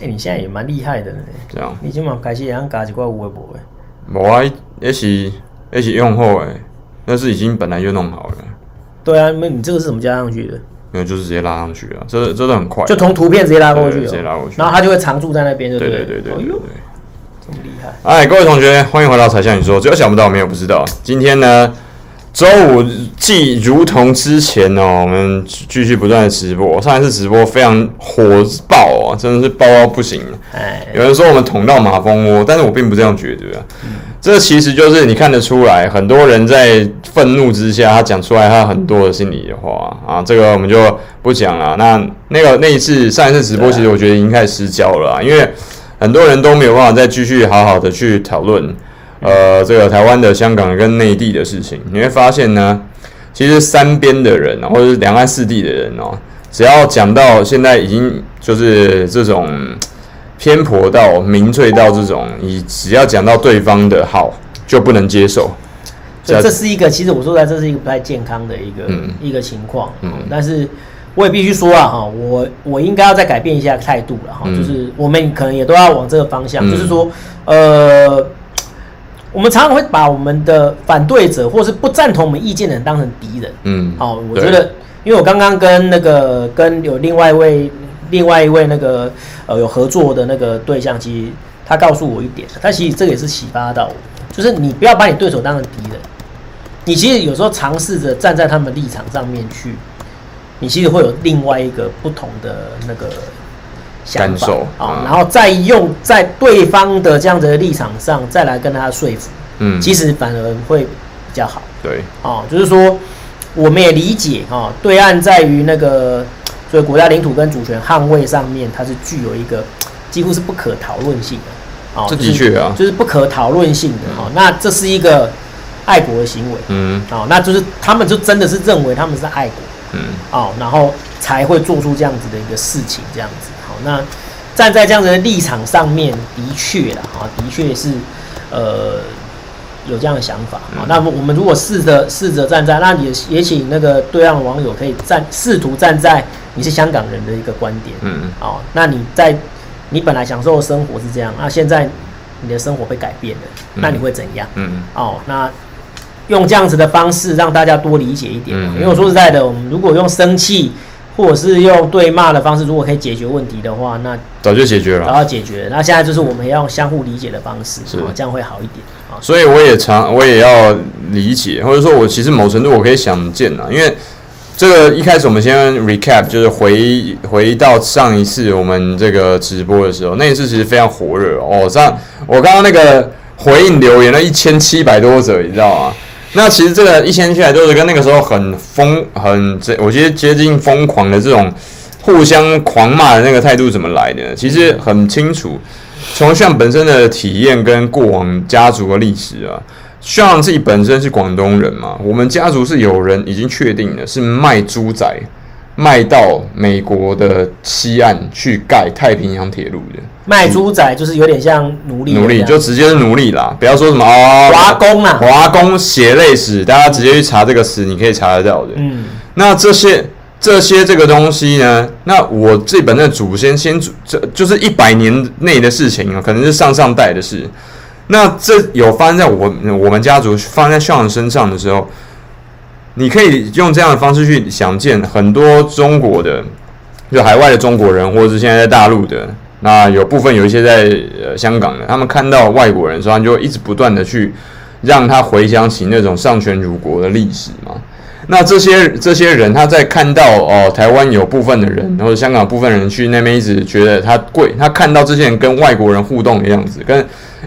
哎、欸，你现在也蛮厉害的呢。这样，你起码开始也想加一块微博诶。无啊，也是也是用后诶，那是已经本来就弄好了。对啊，那你这个是怎么加上去的？没有，就是直接拉上去啊，这这都很快，就从图片直接拉过去，直接拉过去，然后它就会常驻在那边，就对对对对对对，对。这么厉害！哎，各位同学，欢迎回到柴 Sean 你说，只有想不到，没有不知道。今天呢，周五既如同之前哦，我们继续不断的直播。上一次直播非常火爆哦，真的是爆到不行。哎，有人说我们捅到马蜂窝，但是我并不这样觉得。嗯这其实就是你看得出来，很多人在愤怒之下，他讲出来他很多的心里的话啊。这个我们就不讲了。那那个那一次上一次直播，其实我觉得已经开始失焦了，因为很多人都没有办法再继续好好的去讨论，呃，这个台湾的、香港跟内地的事情。你会发现呢，其实三边的人，或者是两岸四地的人哦，只要讲到现在已经就是这种。偏颇到民粹到这种，你只要讲到对方的好，就不能接受。这这是一个，其实我说出来，这是一个不太健康的一个、嗯、一个情况。嗯，但是我也必须说啊，哈，我我应该要再改变一下态度了，哈、嗯，就是我们可能也都要往这个方向，嗯、就是说，呃，我们常常会把我们的反对者或是不赞同我们意见的人当成敌人。嗯，好，我觉得，因为我刚刚跟那个跟有另外一位。另外一位那个呃有合作的那个对象，其实他告诉我一点，他其实这个也是启发到我，就是你不要把你对手当成敌人，你其实有时候尝试着站在他们立场上面去，你其实会有另外一个不同的那个想法啊，然后再用在对方的这样子的立场上再来跟他说服，嗯，其实反而会比较好，对，啊，就是说我们也理解啊，对岸在于那个。所以国家领土跟主权捍卫上面，它是具有一个几乎是不可讨论性的，哦，这的确啊，就是不可讨论性的哦。那这是一个爱国的行为，嗯，哦，那就是他们就真的是认为他们是爱国，嗯，哦，然后才会做出这样子的一个事情，这样子。好，那站在这样子的立场上面，的确啦，哈，的确是，呃。有这样的想法啊，那么我们如果试着试着站在，那也也请那个对岸网友可以站，试图站在你是香港人的一个观点，嗯嗯，哦，那你在你本来享受的生活是这样，那现在你的生活被改变了，那你会怎样？嗯哦，那用这样子的方式让大家多理解一点，因为我说实在的，我们如果用生气或者是用对骂的方式，如果可以解决问题的话，那早就解决了，早要解决了。那现在就是我们要用相互理解的方式，是这样会好一点。所以我也常，我也要理解，或者说我其实某程度我可以想见啊，因为这个一开始我们先 recap，就是回回到上一次我们这个直播的时候，那一次其实非常火热哦。像我刚刚那个回应留言了一千七百多则，你知道吗？那其实这个一千七百多是跟那个时候很疯、很这，我觉得接近疯狂的这种互相狂骂的那个态度怎么来的？其实很清楚。从炫本身的体验跟过往家族的历史啊炫自己本身是广东人嘛，我们家族是有人已经确定了是卖猪仔卖到美国的西岸去盖太平洋铁路的。卖猪仔就是有点像奴隶，奴隶就直接是奴隶啦，不要说什么哦，华工啊，华工血泪史，大家直接去查这个史，你可以查得到的。嗯，那这些。这些这个东西呢，那我这本的祖先先祖，这就是一百年内的事情啊，可能是上上代的事。那这有发生在我我们家族发生在 Sean 身上的时候，你可以用这样的方式去想见很多中国的，就海外的中国人，或者是现在在大陆的，那有部分有一些在呃香港的，他们看到外国人，所以他就一直不断的去让他回想起那种丧权辱国的历史嘛。那这些这些人，他在看到哦，台湾有部分的人，或者香港部分人去那边，一直觉得他贵。他看到这些人跟外国人互动的样子，跟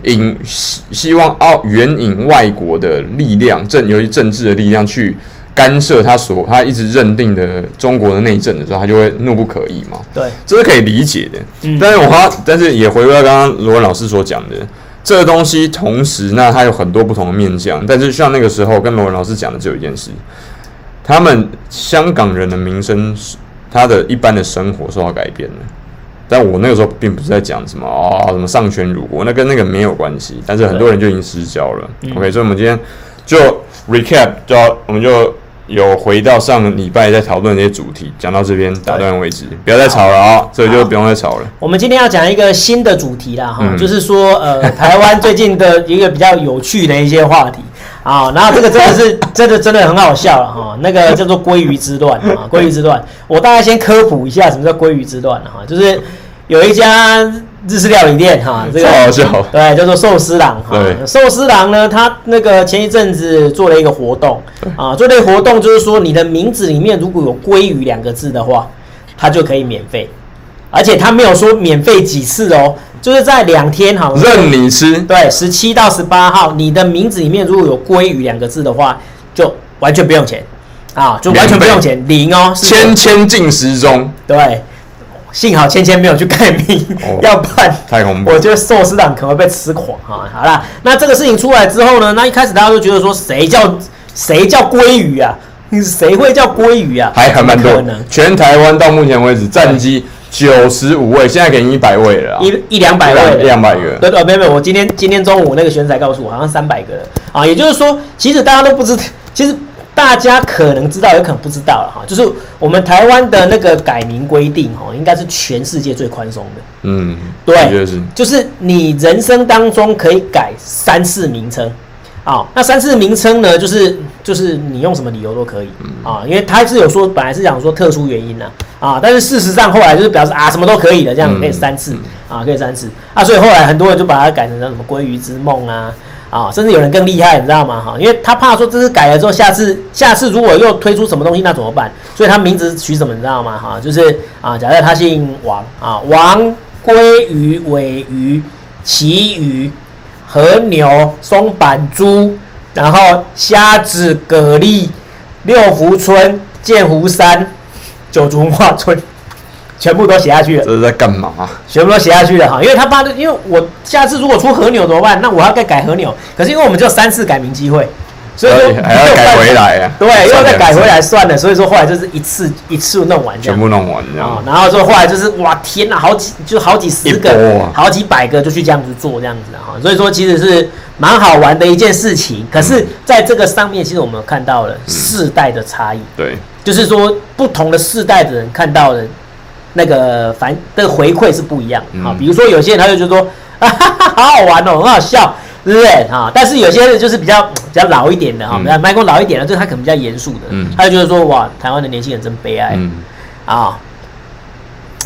引希希望哦援引外国的力量，政由于政治的力量去干涉他所他一直认定的中国的内政的时候，他就会怒不可遏嘛。对，这是可以理解的。嗯，但是我他但是也回归到刚刚罗文老师所讲的这个东西，同时那它有很多不同的面向。但是像那个时候跟罗文老师讲的只有一件事。他们香港人的民生，他的一般的生活受到改变了。但我那个时候并不是在讲什么啊、哦，什么丧权辱国，那跟那个没有关系。但是很多人就已经失焦了。OK，所以我们今天就 recap，就我们就有回到上个礼拜在讨论这些主题，讲到这边打断为止，不要再吵了啊！所以就不用再吵了。我们今天要讲一个新的主题啦，哈、嗯，就是说，呃，台湾最近的一个比较有趣的一些话题啊，然后这个真的是 真的真的很好笑了哈，那个叫做鲑鱼之乱啊，鲑鱼之乱，我大概先科普一下什么叫鲑鱼之乱哈，就是有一家。日式料理店哈，这个好笑，对，叫做寿司郎哈。寿司郎呢，他那个前一阵子做了一个活动啊，做这个活动就是说，你的名字里面如果有“鲑鱼”两个字的话，它就可以免费，而且他没有说免费几次哦，就是在两天哈，任你吃。对，十七到十八号，你的名字里面如果有“鲑鱼”两个字的话，就完全不用钱。啊，就完全不用钱，零哦，千千进食中，对。幸好芊芊没有去改名，哦、要不然太恐怖。我觉得寿司党可能会被吃垮哈。好啦，那这个事情出来之后呢，那一开始大家都觉得说，谁叫谁叫鲑鱼啊？谁会叫鲑鱼啊？还还蛮多。全台湾到目前为止战绩九十五位，现在给你一百位了，一一两百位，一两百个。对对，没有没有，我今天今天中午那个选仔告诉我，好像三百个啊。也就是说，其实大家都不知道，其实。大家可能知道，有可能不知道了哈。就是我们台湾的那个改名规定哈，应该是全世界最宽松的。嗯，对，是就是你人生当中可以改三次名称啊。那三次名称呢，就是就是你用什么理由都可以啊，因为他是有说本来是想说特殊原因呢啊，但是事实上后来就是表示啊什么都可以的，这样可以三次啊，可以三次啊，所以后来很多人就把它改成叫什么鲑鱼之梦啊。啊，甚至有人更厉害，你知道吗？哈，因为他怕说这次改了之后，下次下次如果又推出什么东西，那怎么办？所以他名字取什么，你知道吗？哈，就是啊，假设他姓王啊，王鲑鱼、尾鱼、旗鱼、和牛、松板猪，然后虾子、蛤蜊、六福村、剑湖山、九族文化村。全部都写下去了，这是在干嘛？全部都写下去了哈，因为他怕，因为我下次如果出和牛怎么办？那我要再改和牛，可是因为我们只有三次改名机会，所以说还要改回来啊。对，又要再改回来算了，所以说后来就是一次一次弄完，全部弄完这样。然后说后来就是哇天哪，好几就好几十个，好几百个就去这样子做这样子哈。所以说其实是蛮好玩的一件事情。可是在这个上面，其实我们有看到了世代的差异。对，就是说不同的世代的人看到了。那个反那个回馈是不一样的啊，比如说有些人他就觉得说啊哈哈，好好玩哦，很好笑，对不对啊？但是有些人就是比较比较老一点的哈，比较麦克老一点的，就是他可能比较严肃的，他就觉得说哇，台湾的年轻人真悲哀啊！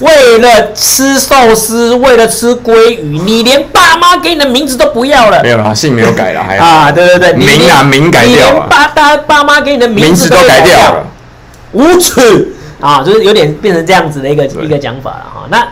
为了吃寿司，为了吃鲑鱼，你连爸妈给你的名字都不要了？没有了，姓没有改了，还啊，对对对，名啊名改掉了，爸爸爸妈给你的名字都改掉了，无耻！啊，就是有点变成这样子的一个一个讲法了哈。那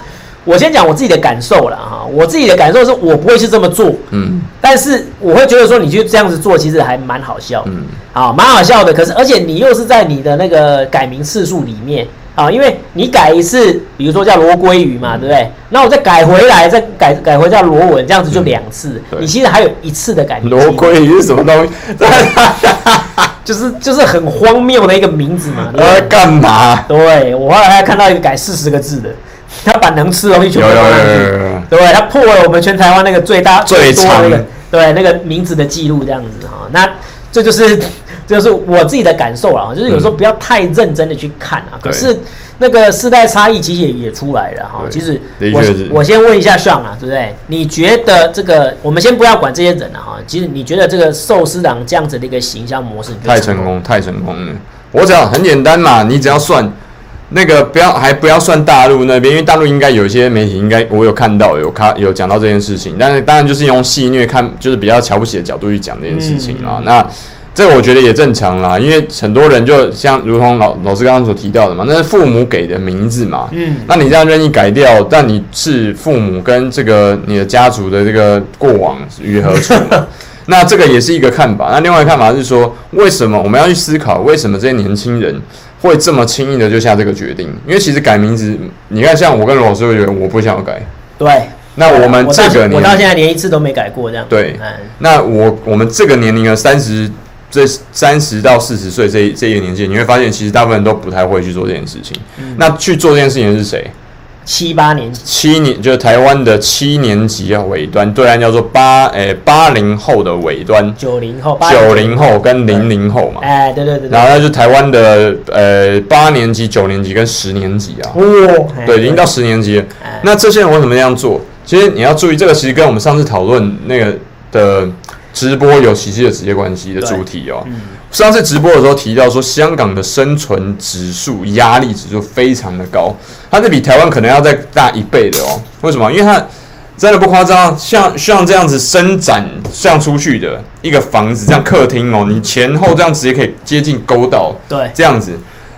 我先讲我自己的感受了哈。我自己的感受是我不会去这么做，嗯，但是我会觉得说你去这样子做，其实还蛮好笑，嗯，啊，蛮好笑的。可是而且你又是在你的那个改名次数里面啊，因为你改一次，比如说叫罗鲑鱼嘛，对不对？那我再改回来，再改改回叫罗文，这样子就两次。你其实还有一次的改名。罗鲑鱼是什么东西？就是就是很荒谬的一个名字嘛，他在干嘛？对，我后来还看到一个改四十个字的，他把能吃的东西全部放上去，对，他破了我们全台湾那个最大最多的那个对那个名字的记录这样子哈，那这就是这就是我自己的感受了，就是有时候不要太认真的去看啊，可是。那个世代差异其实也也出来了哈。其实我我先问一下 Sean 啊，对不对？你觉得这个我们先不要管这些人了哈。其实你觉得这个寿司郎这样子的一个行销模式太成功，太成功了。我只要很简单嘛，你只要算那个不要还不要算大陆那边，因为大陆应该有一些媒体应该我有看到有看有讲到这件事情，但是当然就是用戏谑看，就是比较瞧不起的角度去讲这件事情啊。嗯、那。这个我觉得也正常啦，因为很多人就像如同老老师刚刚所提到的嘛，那是父母给的名字嘛，嗯，那你这样任意改掉，但你是父母跟这个你的家族的这个过往于何处？那这个也是一个看法。那另外一个看法是说，为什么我们要去思考，为什么这些年轻人会这么轻易的就下这个决定？因为其实改名字，你看像我跟罗老师会觉得我不想要改，对，那我们这个年我到现在连一次都没改过这样，对，那我我们这个年龄的三十。这三十到四十岁这这一个年纪，你会发现其实大部分人都不太会去做这件事情。嗯、那去做这件事情的是谁？七八年级，七年就是台湾的七年级啊尾端，对岸叫做八诶八零后的尾端，九零后，九零后跟零零后嘛，哎对对对，然后那就台湾的呃八年级、九年级跟十年级啊，哦，对，已经到十年级了。那这些人为什么这样做？其实你要注意，这个其实跟我们上次讨论那个的直播有息息的直接关系的主题哦。上次直播的时候提到说，香港的生存指数、压力指数非常的高，它是比台湾可能要再大一倍的哦。为什么？因为它真的不夸张，像像这样子伸展像出去的一个房子，这样客厅哦，你前后这样直接可以接近沟道，对，这样子，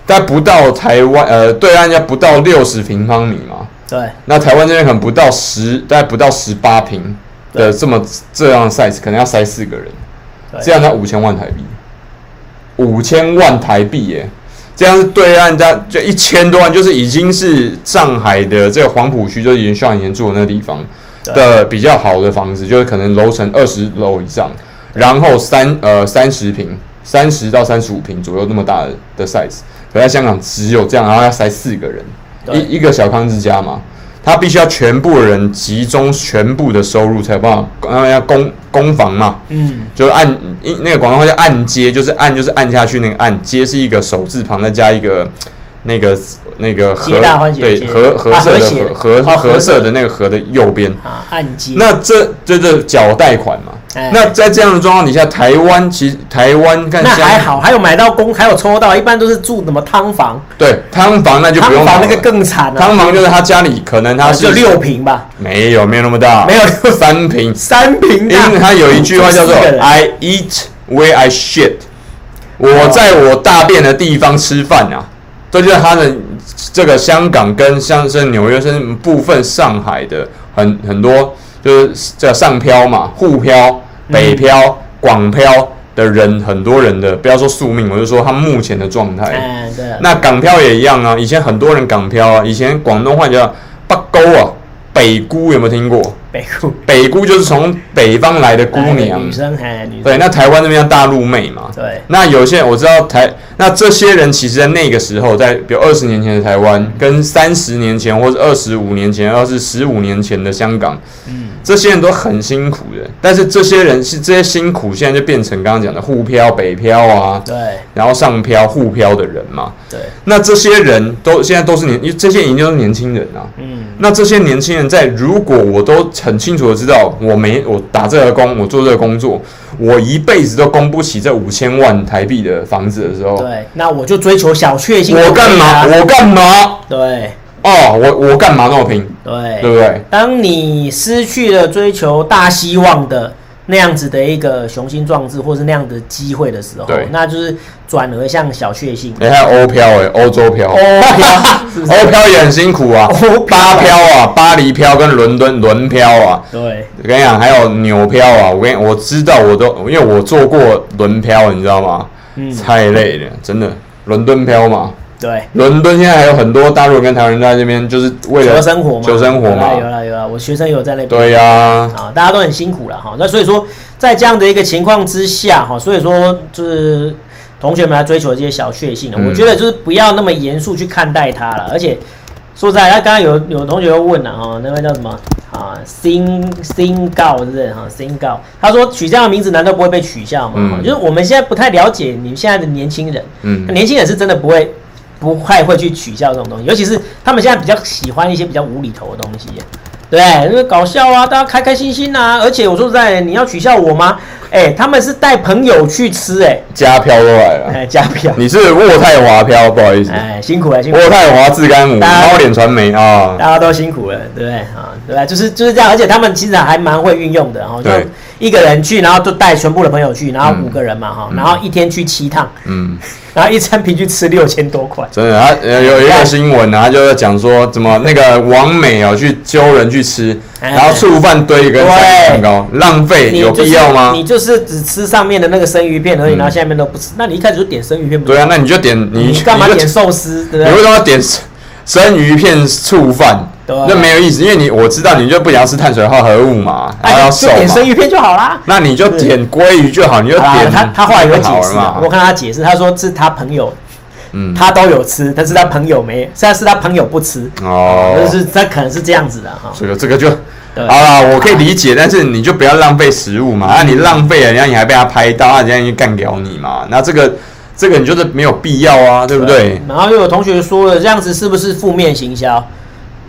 但不到台湾呃对岸要不到六十平方米嘛，对，那台湾这边可能不到十，大概不到十八平的这么这样的 size，可能要塞四个人，这样才五千万台币。五千万台币耶，这样是对岸家就一千多万，就是已经是上海的这个黄浦区，就已经像以前住的那个地方的比较好的房子，就是可能楼层二十楼以上，然后三呃三十平，三十到三十五平左右那么大的的 size，可在香港只有这样，然后要塞四个人，一一个小康之家嘛。他必须要全部人集中全部的收入才有办法，然后要攻攻防嘛，嗯，就按那个广东话叫按揭，就是按就是按下去那个按揭是一个手字旁再加一个那个那个和对合合色的合合合色的那个合的右边。啊按揭，那这这这缴贷款嘛。那在这样的状况底下，台湾其实台湾看那还好，还有买到公，还有抽到，一般都是住什么汤房？对，汤房那就不用了。汤房那个更惨了。汤房就是他家里可能他是就六平吧？没有，没有那么大，没有 三平。三平，因为他有一句话叫做 “I eat where I shit”，我在我大便的地方吃饭啊。这就是他的这个香港跟像是纽约甚至部分上海的很很多就是叫上漂嘛，沪漂。北漂、广漂的人，很多人的不要说宿命，我就说他目前的状态。那港漂也一样啊，以前很多人港漂啊，以前广东话叫北沟啊，北姑有没有听过？北姑，北姑就是从北方来的姑娘，女生还女生。对，那台湾那边叫大陆妹嘛。对。那有些人我知道台，那这些人其实在那个时候，在比如二十年前的台湾，跟三十年前或者二十五年前，或是十五年前的香港，嗯。这些人都很辛苦的，但是这些人是这些辛苦，现在就变成刚刚讲的沪漂、北漂啊，对，然后上漂、沪漂的人嘛，对。那这些人都现在都是年，因为这些已经都是年轻人啊，嗯。那这些年轻人在，如果我都很清楚的知道，我没我打这个工，我做这个工作，我一辈子都供不起这五千万台币的房子的时候，对，那我就追求小确幸。我干嘛？我干嘛？对。哦，我我干嘛那么拼？对，对不对？当你失去了追求大希望的那样子的一个雄心壮志，或是那样的机会的时候，对，那就是转而像小确幸。你看欧漂哎，欧洲漂，欧漂，欧漂也很辛苦啊。巴漂啊，巴黎漂跟伦敦轮漂啊。对，我跟你讲，还有纽漂啊。我跟你，我知道，我都因为我做过轮漂，你知道吗？嗯，太累了，真的。伦敦漂嘛。对，伦敦现在还有很多大陆人跟台湾人在这边，就是为了求生活嘛，求生活嘛，有了有了，我学生有在那边。对呀，啊，大家都很辛苦了哈。那所以说，在这样的一个情况之下哈，所以说就是同学们来追求这些小确幸，我觉得就是不要那么严肃去看待它了。而且说实在，他刚刚有有同学又问了哈，那位叫什么啊？新新告是不是哈？新告，他说取这样的名字难道不会被取笑吗？就是我们现在不太了解你们现在的年轻人，嗯，年轻人是真的不会。不太会去取笑这种东西，尤其是他们现在比较喜欢一些比较无厘头的东西，对，因为搞笑啊，大家开开心心呐、啊。而且我说实在，你要取笑我吗？哎、欸，他们是带朋友去吃、欸，哎，加票都来了，哎，加票，你是渥太华漂，不好意思，哎，辛苦了，辛苦了。渥太华自干母，猫脸传媒啊，大家都辛苦了，对不对啊？对吧？就是就是这样，而且他们其实还蛮会运用的，然后就一个人去，然后就带全部的朋友去，然后五个人嘛，哈、嗯，然后一天去七趟，嗯。然后一餐平均吃六千多块，真的。他有一个新闻，然后就在讲说，怎么那个王美哦，去揪人去吃，然后醋饭堆一个蛋糕，浪费，有必要吗？你就是只吃上面的那个生鱼片而已，然后下面都不吃。那你一开始就点生鱼片，对啊，那你就点你干嘛点寿司？对不对？你为什么要点生鱼片醋饭？那没有意思，因为你我知道你就不想吃碳水化合物嘛，然后要瘦嘛。点生鱼片就好啦。那你就点鲑鱼就好，你就点。他他后来有解释，我看他解释，他说是他朋友嗯，他都有吃，但是他朋友没，现在是他朋友不吃哦，就是他可能是这样子的哈。这个这个就好啦，我可以理解，但是你就不要浪费食物嘛。那，你浪费了，然后你还被他拍到，啊，人家就干掉你嘛。那这个这个你就是没有必要啊，对不对？然后又有同学说了，这样子是不是负面行销？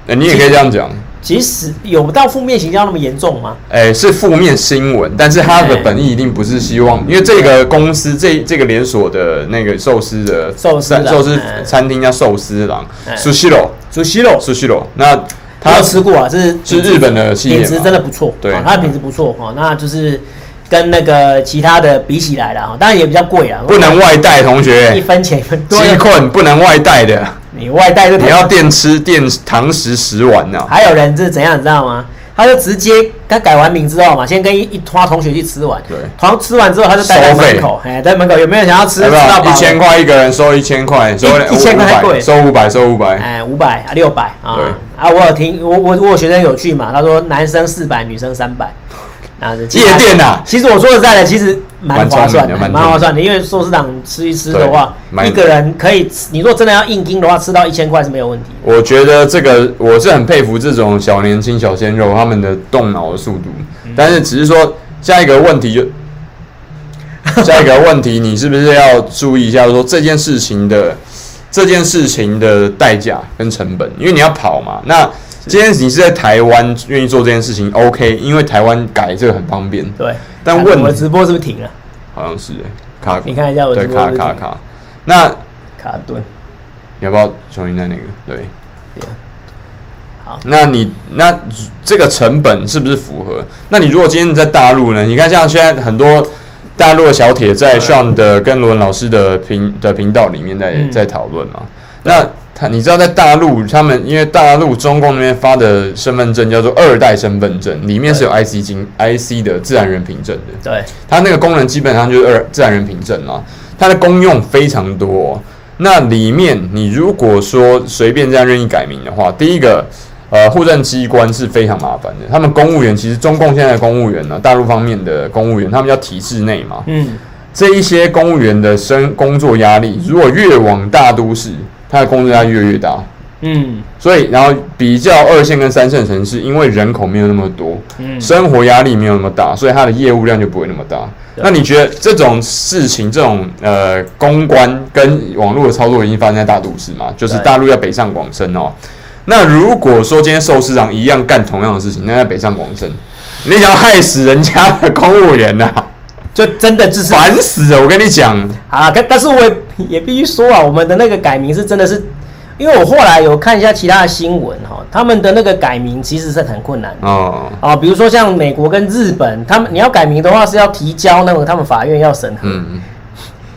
哎，你也可以这样讲。其实有到负面形象那么严重吗？哎，是负面新闻，但是它的本意一定不是希望，因为这个公司这这个连锁的那个寿司的寿司寿司餐厅叫寿司郎，Sushiro，Sushiro，Sushiro，那他有吃过啊，是是日本的企业，品质真的不错，对，它的品质不错哈，那就是跟那个其他的比起来了哈，当然也比较贵啊，不能外带，同学，一分钱一分饥困不能外带的。你外带就你要电吃电堂食食完呢？还有人是怎样，你知道吗？他就直接他改完名之后嘛，先跟一一拖同学去吃完，对，同吃完之后他就带在门口，哎，在门口有没有想要吃？吃到一千块一个人收一千块，收一千块贵，收五百收五百，哎，五百啊六百啊，啊，我有听我我我有学生有去嘛，他说男生四百，女生三百。啊，夜店呐！其实我说实在的，其实蛮划算的，蛮划算的。因为寿司郎吃一吃的话，一个人可以，你如果真的要硬盯的话，吃到一千块是没有问题。我觉得这个我是很佩服这种小年轻小鲜肉他们的动脑的速度。但是只是说下一个问题就 下一个问题，你是不是要注意一下说这件事情的这件事情的代价跟成本？因为你要跑嘛，那。今天你是在台湾愿意做这件事情，OK，因为台湾改这个很方便。对，但问我直播是不是停了？好像是卡。你看一下我。对，卡卡卡。那卡顿，你要不要重新在那个？对。那你那这个成本是不是符合？那你如果今天在大陆呢？你看像现在很多大陆的小铁在 Sean 的跟罗文老师的频的频道里面在、嗯、在讨论嘛？那。他你知道在大陆，他们因为大陆中共那边发的身份证叫做二代身份证，里面是有 IC 金 IC 的自然人凭证的。对，它那个功能基本上就是二自然人凭证嘛，它的功用非常多哦。那里面你如果说随便这样任意改名的话，第一个，呃，户政机关是非常麻烦的。他们公务员其实中共现在的公务员呢，大陆方面的公务员，他们叫体制内嘛。嗯，这一些公务员的生工作压力，如果越往大都市。它的工作压力越来越大，嗯，所以然后比较二线跟三线城市，因为人口没有那么多，嗯，生活压力没有那么大，所以它的业务量就不会那么大。那你觉得这种事情，这种呃公关跟网络的操作已经发生在大都市嘛？就是大陆要北上广深哦。那如果说今天寿司长一样干同样的事情，那在北上广深，你想要害死人家的公务员呐、啊？就真的就是烦死了，我跟你讲。啊！但但是我也也必须说啊，我们的那个改名是真的是，因为我后来有看一下其他的新闻哈，他们的那个改名其实是很困难哦。啊，比如说像美国跟日本，他们你要改名的话是要提交那个他们法院要审核，嗯，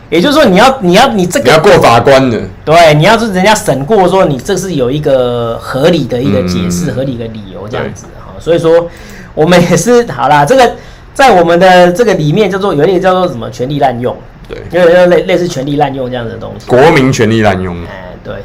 也就是说你要你要你这个你要过法官的，对，你要是人家审过说你这是有一个合理的一个解释、嗯、合理的理由这样子哈，所以说我们也是好啦，这个。在我们的这个里面叫做有一点叫做什么权力滥用，对，因为类类似权力滥用这样的东西，国民权力滥用，哎，对，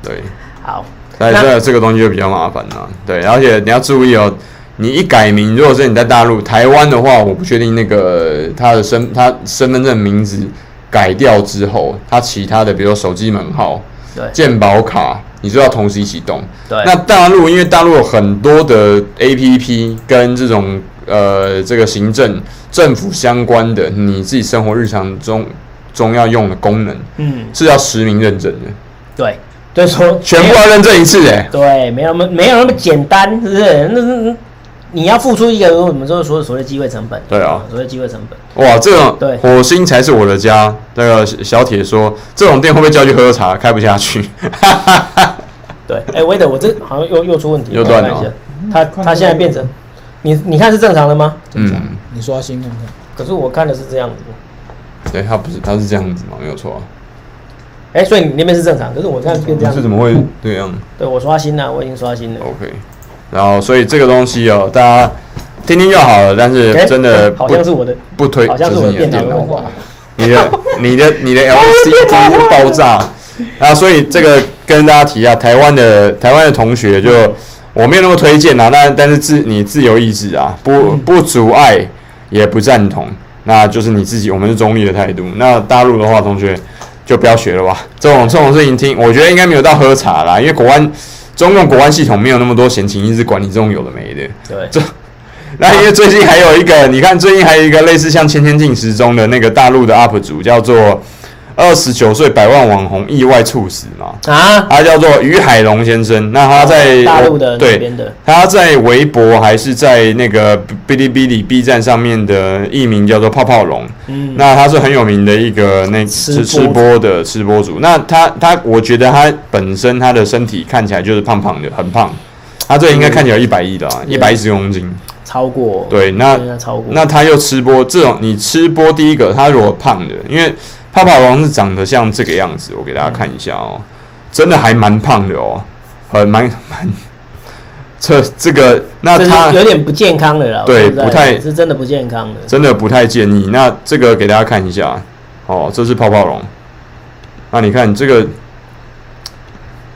对，好，但这这个东西就比较麻烦了，对，而且你要注意哦，你一改名，如果是你在大陆、台湾的话，我不确定那个他的身他身份证名字改掉之后，他其他的比如说手机门号、对，健保卡，你就要同时一起动，对，那大陆因为大陆有很多的 APP 跟这种。呃，这个行政政府相关的，你自己生活日常中中要用的功能，嗯，是要实名认证的。对，对，说全部要认证一次，哎，对，没有那么没有那么简单，是不是？那那你要付出一个我们说所所谓的机会成本。对啊，所谓机会成本。哇，这种对火星才是我的家。那个小铁说，这种店会不会叫去喝喝茶？开不下去。对，哎，威德，我这好像又又出问题，又断了。他他现在变成。你你看是正常的吗？嗯，你刷新看看。可是我看的是这样子。对，他不是，他是这样子吗？没有错啊。哎，所以你那边是正常，可是我看变这样。是怎么会这样？对，我刷新了，我已经刷新了。OK。然后，所以这个东西哦，大家听听就好了。但是真的好像是我的不推，好像是我的电脑。你的 你的你的 LCD 爆炸啊！所以这个跟大家提一下，台湾的台湾的同学就。我没有那么推荐啊，但但是自你自由意志啊，不不阻碍，也不赞同，那就是你自己，我们是中立的态度。那大陆的话，同学就不要学了吧。这种这种事情听，我觉得应该没有到喝茶啦，因为国安中共国安系统没有那么多闲情逸致管你这种有的没的。对，这那因为最近还有一个，你看最近还有一个类似像《千千进食中》的那个大陆的 UP 主叫做。二十九岁百万网红意外猝死嘛？啊，他叫做于海龙先生。那他在大陆的对，他在微博还是在那个哔哩哔哩 B 站上面的艺名叫做泡泡龙。嗯，那他是很有名的一个那吃吃播的吃播主。那他他，我觉得他本身他的身体看起来就是胖胖的，很胖。他这应该看起来一百亿的啊，一百一十公斤，超过。对，那超过。那他又吃播这种，你吃播第一个，他如果胖的，因为。泡泡龙是长得像这个样子，我给大家看一下哦，真的还蛮胖的哦，很蛮蛮，这这个那他有点不健康的啦，对，不太是真的不健康的，真的不太建议。那这个给大家看一下，哦，这是泡泡龙，那你看这个，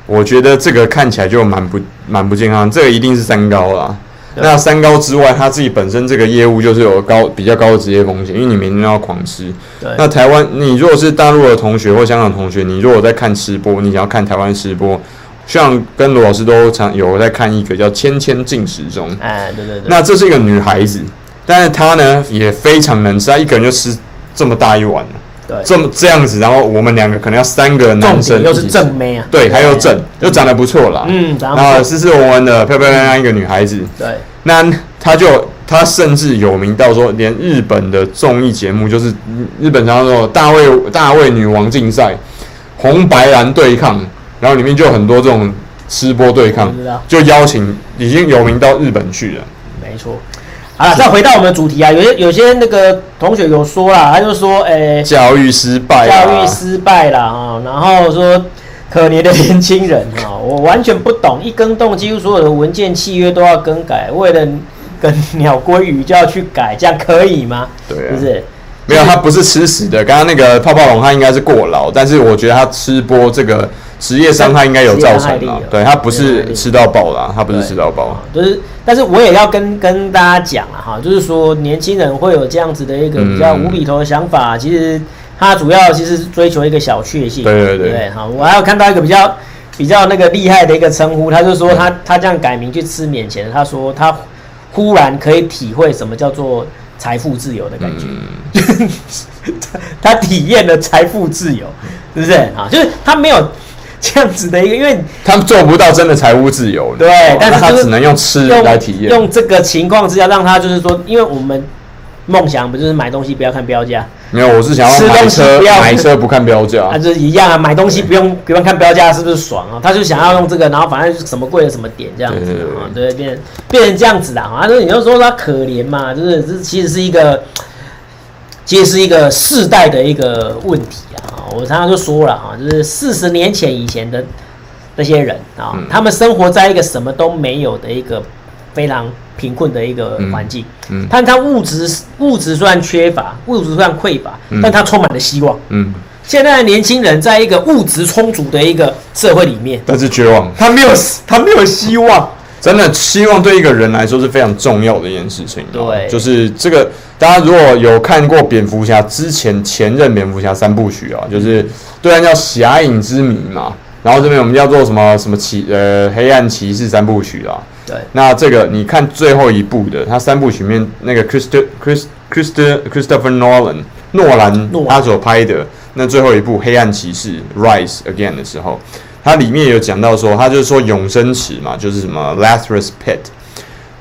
我觉得这个看起来就蛮不蛮不健康，这个一定是三高啦。那三高之外，他自己本身这个业务就是有高比较高的职业风险，因为你每天都要狂吃。对。那台湾，你如果是大陆的同学或香港同学，你如果在看吃播，你想要看台湾吃播，像跟罗老师都常有在看一个叫《千千进食中》。哎，对对对。那这是一个女孩子，但是她呢也非常能吃，她一个人就吃这么大一碗。对。这么这样子，然后我们两个可能要三个男生。又是正妹啊。对，还有正，又长得不错啦。嗯，然后斯斯文文的、漂漂亮亮一个女孩子。对。那她就她甚至有名到说，连日本的综艺节目，就是日本叫做大卫大卫女王竞赛，红白蓝对抗，然后里面就有很多这种吃播对抗，就邀请已经有名到日本去了。没错。好了，再回到我们的主题啊，有些有些那个同学有说啦，他就说，诶、欸，教育失败，教育失败啦啊，然后说可怜的年轻人啊，我完全不懂，一更动几乎所有的文件契约都要更改，为了。跟鸟归鱼就要去改，这样可以吗？对啊，是不是？没有，他不是吃屎的。刚刚那个泡泡龙，他应该是过劳，但是我觉得他吃播这个职业伤害应该有造成了。对，他不是吃到饱啦，他不是吃到饱。就是，但是我也要跟跟大家讲啊哈，就是说年轻人会有这样子的一个比较无厘头的想法，嗯、其实他主要其实是追求一个小确幸。对对对，对。好，我还有看到一个比较比较那个厉害的一个称呼，他就说他、嗯、他这样改名去吃免钱，他说他。忽然可以体会什么叫做财富自由的感觉，嗯、他体验了财富自由，是不是啊？就是他没有这样子的一个，因为他们做不到真的财务自由，对，但是他只能用吃来体验，用这个情况之下，让他就是说，因为我们。梦想不就是买东西不要看标价？没有，我是想要买车，买车不看标价。啊，就是一样啊，买东西不用不用看标价，是不是爽啊？他就想要用这个，然后反正什么贵的什么点这样子啊，对，变变成这样子的啊。就是你就说他可怜嘛，就是这其实是一个，其实是一个世代的一个问题啊。我常常就说了哈，就是四十年前以前的那些人啊，他们生活在一个什么都没有的一个非常。贫困的一个环境，嗯，嗯，但他物质物质虽然缺乏，物质虽然匮乏，嗯，但他充满了希望，嗯。现在的年轻人在一个物质充足的一个社会里面，但是绝望，他没有他没有希望。真的，希望对一个人来说是非常重要的一件事情。对，就是这个，大家如果有看过蝙蝠侠之前前任蝙蝠侠三部曲啊，就是对岸叫侠影之谜嘛，然后这边我们叫做什么什么骑呃黑暗骑士三部曲啊。对，那这个你看最后一部的，他三部曲面那个 Christo Christ Christ Christopher Nolan 诺兰他所拍的那最后一部《黑暗骑士》Rise Again 的时候，它里面有讲到说，他就是说永生池嘛，就是什么 Lazarus Pit，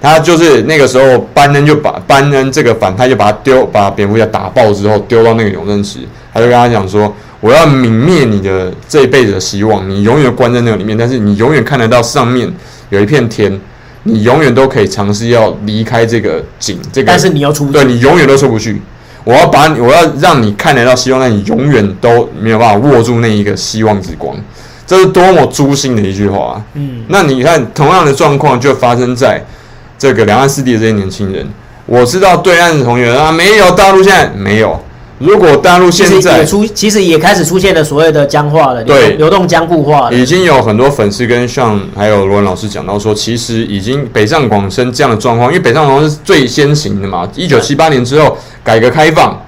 他就是那个时候班恩就把班恩这个反派就把他丢，把蝙蝠侠打爆之后丢到那个永生池，他就跟他讲说，我要泯灭你的这一辈子的希望，你永远关在那个里面，但是你永远看得到上面有一片天。你永远都可以尝试要离开这个井，这个，但是你要出不去，对，你永远都出不去。我要把你，我要让你看得到希望，但你永远都没有办法握住那一个希望之光。这是多么诛心的一句话啊！嗯，那你看，同样的状况就发生在这个两岸四地的这些年轻人。我知道对岸的同学啊，没有大陆现在没有。如果大陆现在也出，其实也开始出现了所谓的僵化了，对，流动僵固化了。已经有很多粉丝跟像还有罗文老师讲到说，其实已经北上广深这样的状况，因为北上广深是最先行的嘛。一九七八年之后改革开放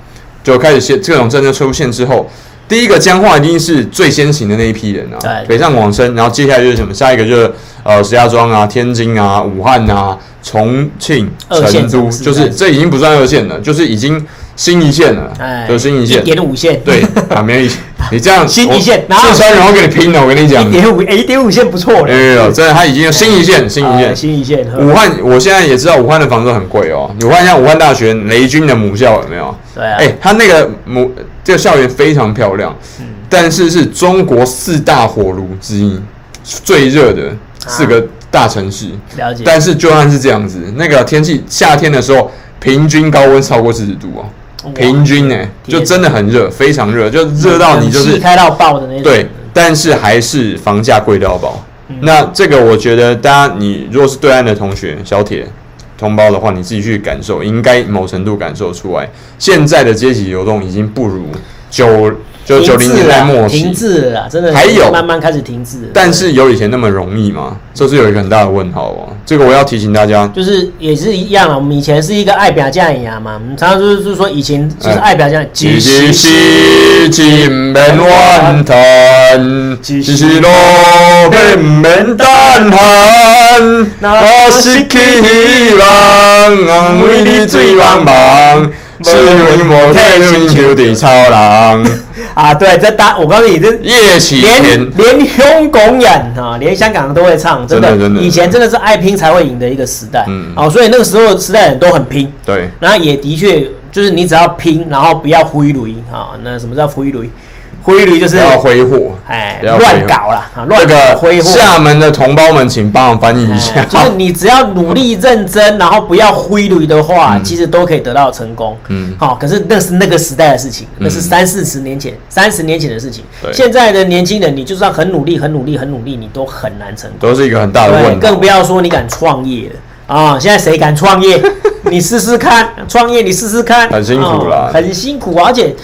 就开始现这种政策出现之后，第一个僵化一定是最先行的那一批人啊，对，北上广深，然后接下来就是什么？下一个就是呃石家庄啊、天津啊、武汉啊、重庆、成都，就是这已经不算二线了，就是已经新一线了，哎，就新一线，一点五线，对啊，没有，你这样新一线，四川人会给你拼的，我跟你讲，一点五，一点五线不错了，有有有，真的，他已经新一线，新一线，新一线。武汉，我现在也知道武汉的房子很贵哦，武汉像武汉大学雷军的母校有没有？对啊，哎，他那个母这个校园非常漂亮。但是是中国四大火炉之一，最热的四个大城市。了解。但是就算是这样子，那个天气夏天的时候，平均高温超过四十度哦，平均呢，就真的很热，非常热，就热到你就是开到爆的那种。对，但是还是房价贵到爆。那这个我觉得，大家你如果是对岸的同学、小铁同胞的话，你自己去感受，应该某程度感受出来，现在的阶级流动已经不如九。就九零年代末期，停滞了，真的还有慢慢开始停滞。但是有以前那么容易吗？这是有一个很大的问号哦。这个我要提醒大家，就是也是一样啊。我们以前是一个爱表价牙嘛，我们常常就是就是说以前就是爱表价。几时是金门湾滩，几时落北门丹寒，那是希望，为你最茫茫，是为摩天轮球的超人。啊，对，这大，我告诉你，这夜袭连连胸拱眼啊，连香港人都会唱，真的，真的，以前真的。是爱拼才会赢的一个时代，嗯，哦，所以那个时候时代人都很拼，对，然后也的确就是你只要拼，然后不要挥泪啊，那什么叫挥泪？挥驴就是要挥霍，哎，乱搞啦，啊，乱搞挥霍。厦门的同胞们，请帮我翻译一下。就是你只要努力认真，然后不要挥驴的话，其实都可以得到成功。嗯，好，可是那是那个时代的事情，那是三四十年前、三十年前的事情。现在的年轻人，你就算很努力、很努力、很努力，你都很难成功。都是一个很大的问题。更不要说你敢创业了啊！现在谁敢创业？你试试看，创业你试试看。很辛苦啦，很辛苦，而且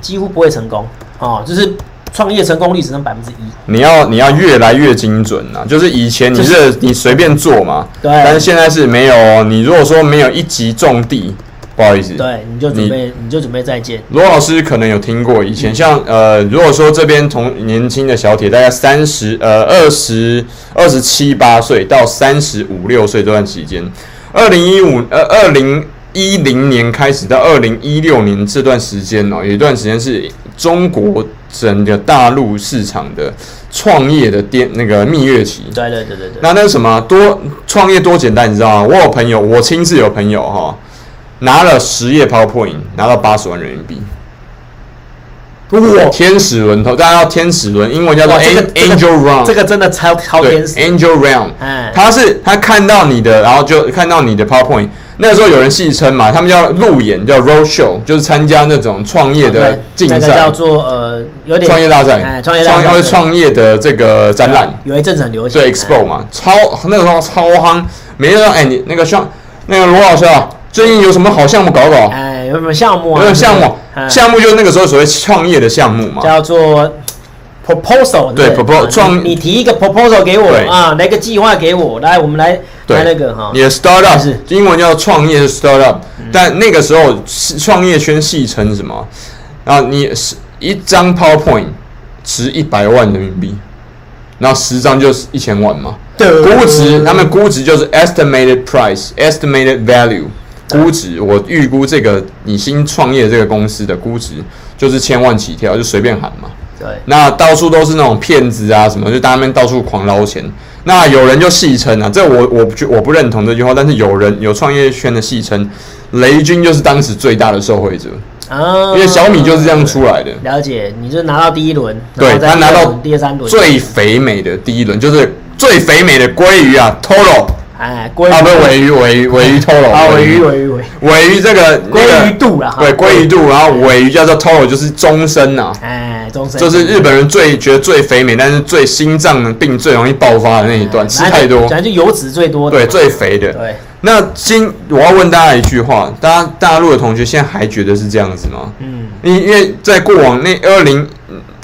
几乎不会成功。哦，就是。创业成功率只能百分之一。你要你要越来越精准啊！就是以前你是你随便做嘛，对。但是现在是没有，你如果说没有一级种地，不好意思，对，你就准备你，你就准备再见。罗老师可能有听过，以前像呃，如果说这边同年轻的小铁，大概三十呃二十二十七八岁到三十五六岁这段期间，二零一五呃二零一零年开始到二零一六年这段时间哦，有一段时间是中国。整个大陆市场的创业的电那个蜜月期，对对对对对。那那个什么多创业多简单，你知道吗？我有朋友，我亲自有朋友哈，拿了十页 PowerPoint，拿到八十万人民币。哇！天使轮头，大家要天使轮，英文叫做 Angel Round，这个真的超超天使。Angel Round，他是他看到你的，然后就看到你的 PowerPoint。那个时候有人戏称嘛，他们叫路演，叫 road show，就是参加那种创业的竞赛，叫做呃，有点创业大赛，创业大赛，创业的这个展览，有一阵子很流行，对 expo 嘛，超那个时候超夯，没人说哎，你那个像那个罗老师啊，最近有什么好项目搞搞？哎，有什么项目啊？有项目，项目就是那个时候所谓创业的项目嘛，叫做。Proposal 对 proposal 创，你提一个 proposal 给我啊，来个计划给我，来我们来来那个哈。你的 startup 是英文叫创业的 startup，但那个时候创业圈戏称什么？然后你是一张 PowerPoint 值一百万人民币，然后十张就是一千万嘛。对，估值他们估值就是 estimated price，estimated value，估值我预估这个你新创业这个公司的估值就是千万起跳，就随便喊嘛。对，那到处都是那种骗子啊，什么就大家们到处狂捞钱。那有人就戏称啊，这我我不我不认同这句话，但是有人有创业圈的戏称，雷军就是当时最大的受惠者啊，因为小米就是这样出来的。了解，你就拿到第一轮，对他拿到第三轮最肥美的第一轮，就是最肥美的鲑鱼啊，Toro。哎，鲑鱼。啊，不是鮪鱼，鮪鮪鱼 Toro 啊，鮪鱼，尾鱼，尾鱼这个鲑鱼肚了，对，鲑鱼。肚，然后尾鱼叫做 Toro，就是终身呐，哎，终身，就是日本人最觉得最肥美，但是最心脏病最容易爆发的那一段，吃太多，反正就油脂最多的，对，最肥的。对，那今我要问大家一句话，大家大陆的同学现在还觉得是这样子吗？嗯，因因为在过往那二零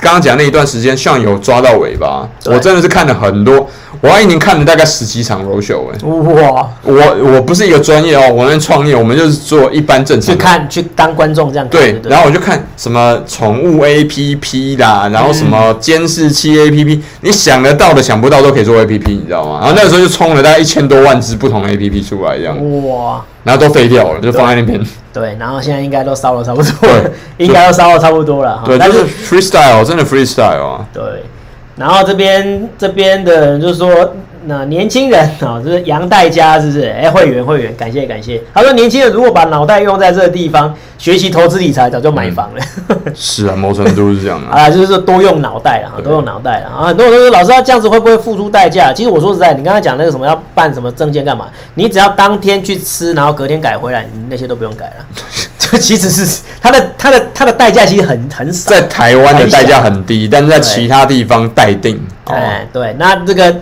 刚刚讲那一段时间，像有抓到尾巴，我真的是看了很多。我要一年看了大概十几场 roadshow 哎，哇！我我不是一个专业哦，我们创业，我们就是做一般正常去看去当观众这样对，对，然后我就看什么宠物 APP 啦，然后什么监视器 APP，、嗯、你想得到的想不到都可以做 APP，你知道吗？然后那个时候就冲了大概一千多万支不同的 APP 出来这样，哇！然后都废掉了，就放在那边。对，然后现在应该都烧了差不多了，应该都烧了差不多了。对，但是 freestyle 真的 freestyle 啊。对。然后这边这边的人就说，那年轻人啊，就是杨代家，是不是？哎，会员会员，感谢感谢。他说，年轻人如果把脑袋用在这个地方，学习投资理财，早就买房了。嗯、是啊，某程度是这样啊。啊，就是说多用脑袋啊，多用脑袋啊。很多人都说，老师他这样子会不会付出代价？其实我说实在，你刚才讲那个什么要办什么证件干嘛？你只要当天去吃，然后隔天改回来，你那些都不用改了。其实是它的它的它的代价其实很很少，在台湾的代价很低，但是在其他地方待定。哎，对，那这个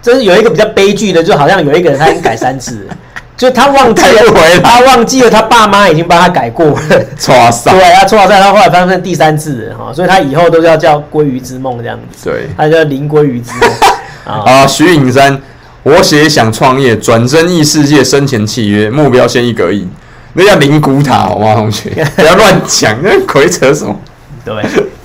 真是有一个比较悲剧的，就好像有一个人他已经改三次，就他忘记了，他忘记了他爸妈已经帮他改过了，错赛，对，他错赛，他后来发生第三次哈，所以他以后都要叫鲑鱼之梦这样子，对，他叫林鲑鱼之梦。啊。徐颖山，我写想创业，转生异世界生前契约，目标先一个亿。那叫灵骨塔好吗，同学？不要乱讲，那鬼扯什么？对，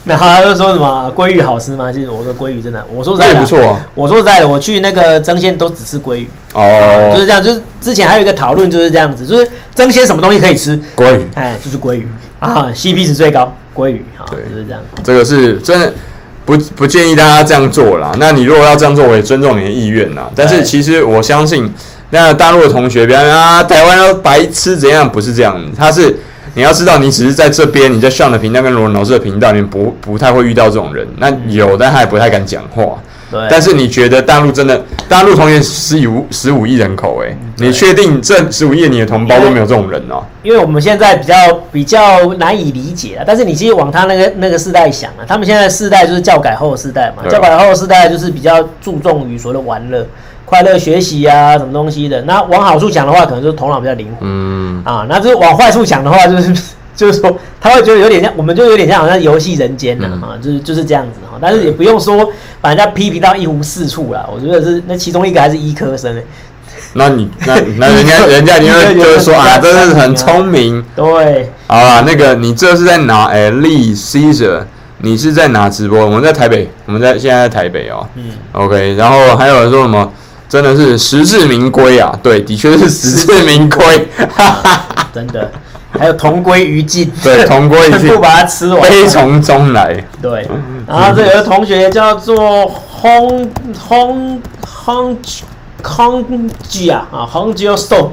那他就说什么鲑鱼好吃吗？其实我说鲑鱼真的，我说实在的，不错啊。我说实在的，我去那个争鲜都只吃鲑鱼哦，就是这样。就是之前还有一个讨论就是这样子，就是争鲜什么东西可以吃？鲑鱼，哎，就是鲑鱼啊，CP 值最高，鲑鱼啊，对，就是这样。这个是真的不不建议大家这样做啦。那你如果要这样做，我也尊重你的意愿啦。但是其实我相信。那大陆的同学，比方说啊，台湾要白痴怎样？不是这样，他是你要知道，你只是在这边，你在上的频道跟罗文老师的频道里面不不太会遇到这种人。那有，但他也不太敢讲话。对。但是你觉得大陆真的，大陆同学十五十五亿人口，哎，你确定这十五亿你的同胞都没有这种人哦？因为我们现在比较比较难以理解啊。但是你其实往他那个那个世代想啊，他们现在世代就是教改后的世代嘛，教改后的世代就是比较注重于所谓的玩乐。快乐学习啊，什么东西的？那往好处讲的话，可能就是头脑比较灵活。嗯啊，那就是往坏处讲的话，就是 就是说他会觉得有点像，我们就有点像好像游戏人间了啊，就是就是这样子哈。但是也不用说把人家批评到一无是处啦。我觉得是那其中一个还是医科生诶。那你那那人家 人家你会就是说啊，这是很聪明。对。好啦，那个你这是在哪？哎，Lee Caesar，你是在哪直播？我们在台北，我们在现在在台北哦。嗯。OK，然后还有人说什么？真的是实至名归啊！对，的确是实至名归，真的。还有同归于尽，对，同归于尽，不把它吃完，悲从中来。对，然后这有个同学叫做轰轰轰轰吉啊啊，轰吉要顺，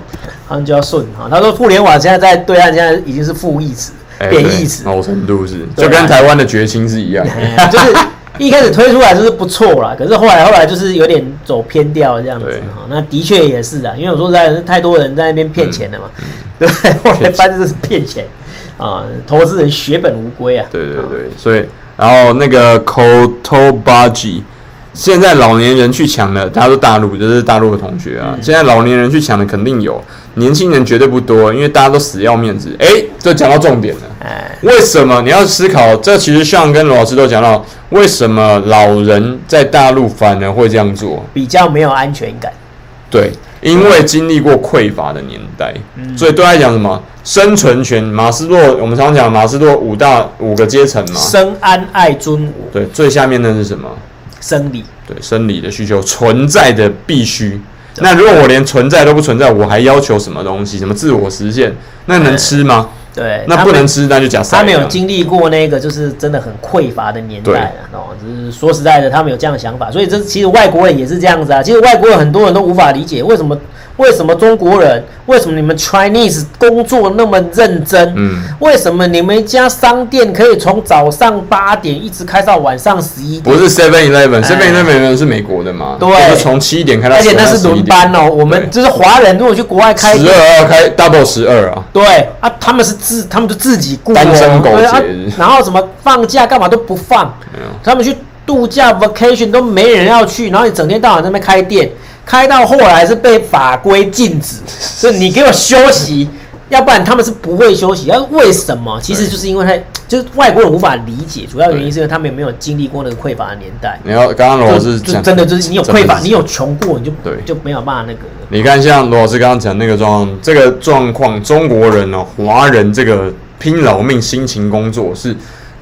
轰吉要顺啊。他说互联网现在在对岸现在已经是负义词、贬义词，某程度是，就跟台湾的绝亲是一样，就是。一开始推出来就是不错啦，可是后来后来就是有点走偏掉这样子哈。那的确也是啊，因为我说实在，太多人在那边骗钱了嘛，对，后来发现这是骗钱啊，投资人血本无归啊。对对对，所以然后那个 Kotobaji。现在老年人去抢的，他说大陆就是大陆的同学啊。现在老年人去抢的肯定有，年轻人绝对不多，因为大家都死要面子。哎，这讲到重点了。为什么你要思考？这其实像跟罗老师都讲到，为什么老人在大陆反而会这样做？比较没有安全感。对，因为经历过匮乏的年代，所以都在讲什么生存权。马斯洛，我们常常讲马斯洛五大五个阶层嘛，生安爱尊我。对，最下面的是什么？生理。对，生理的需求存在的必须。那如果我连存在都不存在，我还要求什么东西？什么自我实现？那能吃吗？对，那不能吃，那就假塞他没有经历过那个就是真的很匮乏的年代了哦。就是说实在的，他们有这样的想法，所以这其实外国人也是这样子啊。其实外国人很多人都无法理解为什么。为什么中国人？为什么你们 Chinese 工作那么认真？嗯，为什么你们一家商店可以从早上八点一直开到晚上十一点？不是 Seven Eleven，Seven Eleven 是美国的嘛？对，是从七点开到，而且那是轮班哦。我们就是华人，如果去国外开十二要开 double 十二啊。对啊，他们是自，他们就自己雇单身狗然后什么放假干嘛都不放，他们去度假 vacation 都没人要去，然后你整天到晚在那边开店。开到后来是被法规禁止，所以你给我休息，要不然他们是不会休息。要为什么？其实就是因为他就是外国人无法理解，主要原因是因为他们没有经历过那个匮乏的年代。你要刚刚罗老师讲，真的就是你有匮乏，你有穷过，你就对就没有办法那个。你看，像罗老师刚刚讲那个状况，这个状况，中国人哦，华人这个拼老命、辛勤工作是。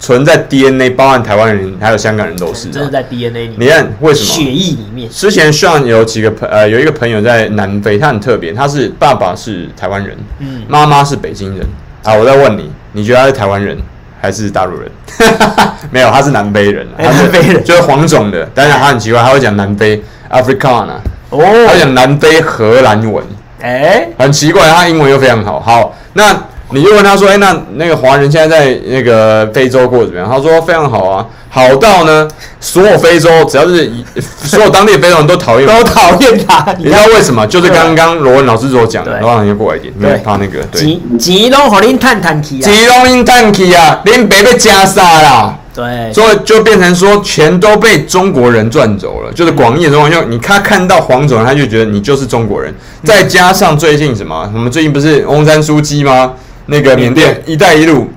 存在 DNA，包含台湾人还有香港人都是，真的在 DNA 里面。你看为什么？血液里面。之前 Sean 有几个朋呃，有一个朋友在南非，他很特别，他是爸爸是台湾人，嗯，妈妈是北京人。好，我再问你，你觉得他是台湾人还是大陆人？没有，他是南非人，南非人就是黄种的。但是他很奇怪，他会讲南非 Africana，哦，他讲南非荷兰文，哎，很奇怪，他英文又非常好。好，那。你就问他说：“哎、那那个华人现在在那个非洲过得怎么样？”他说：“非常好啊，好到呢，所有非洲只要是 所有当地的非洲人都讨厌，都讨厌他。你知道为什么？就是刚刚罗文老师所讲的，罗老师过来一点，因为怕那个对。钱钱拢互恁趁趁去啊，钱拢恁趁去啊，恁别被加杀啦？对，所以就变成说，钱都被中国人赚走了。就是广义的中国人，就你他看到黄种人，他就觉得你就是中国人。再加上最近什么？我们最近不是翁山书记吗？那个缅甸“一带一路”，“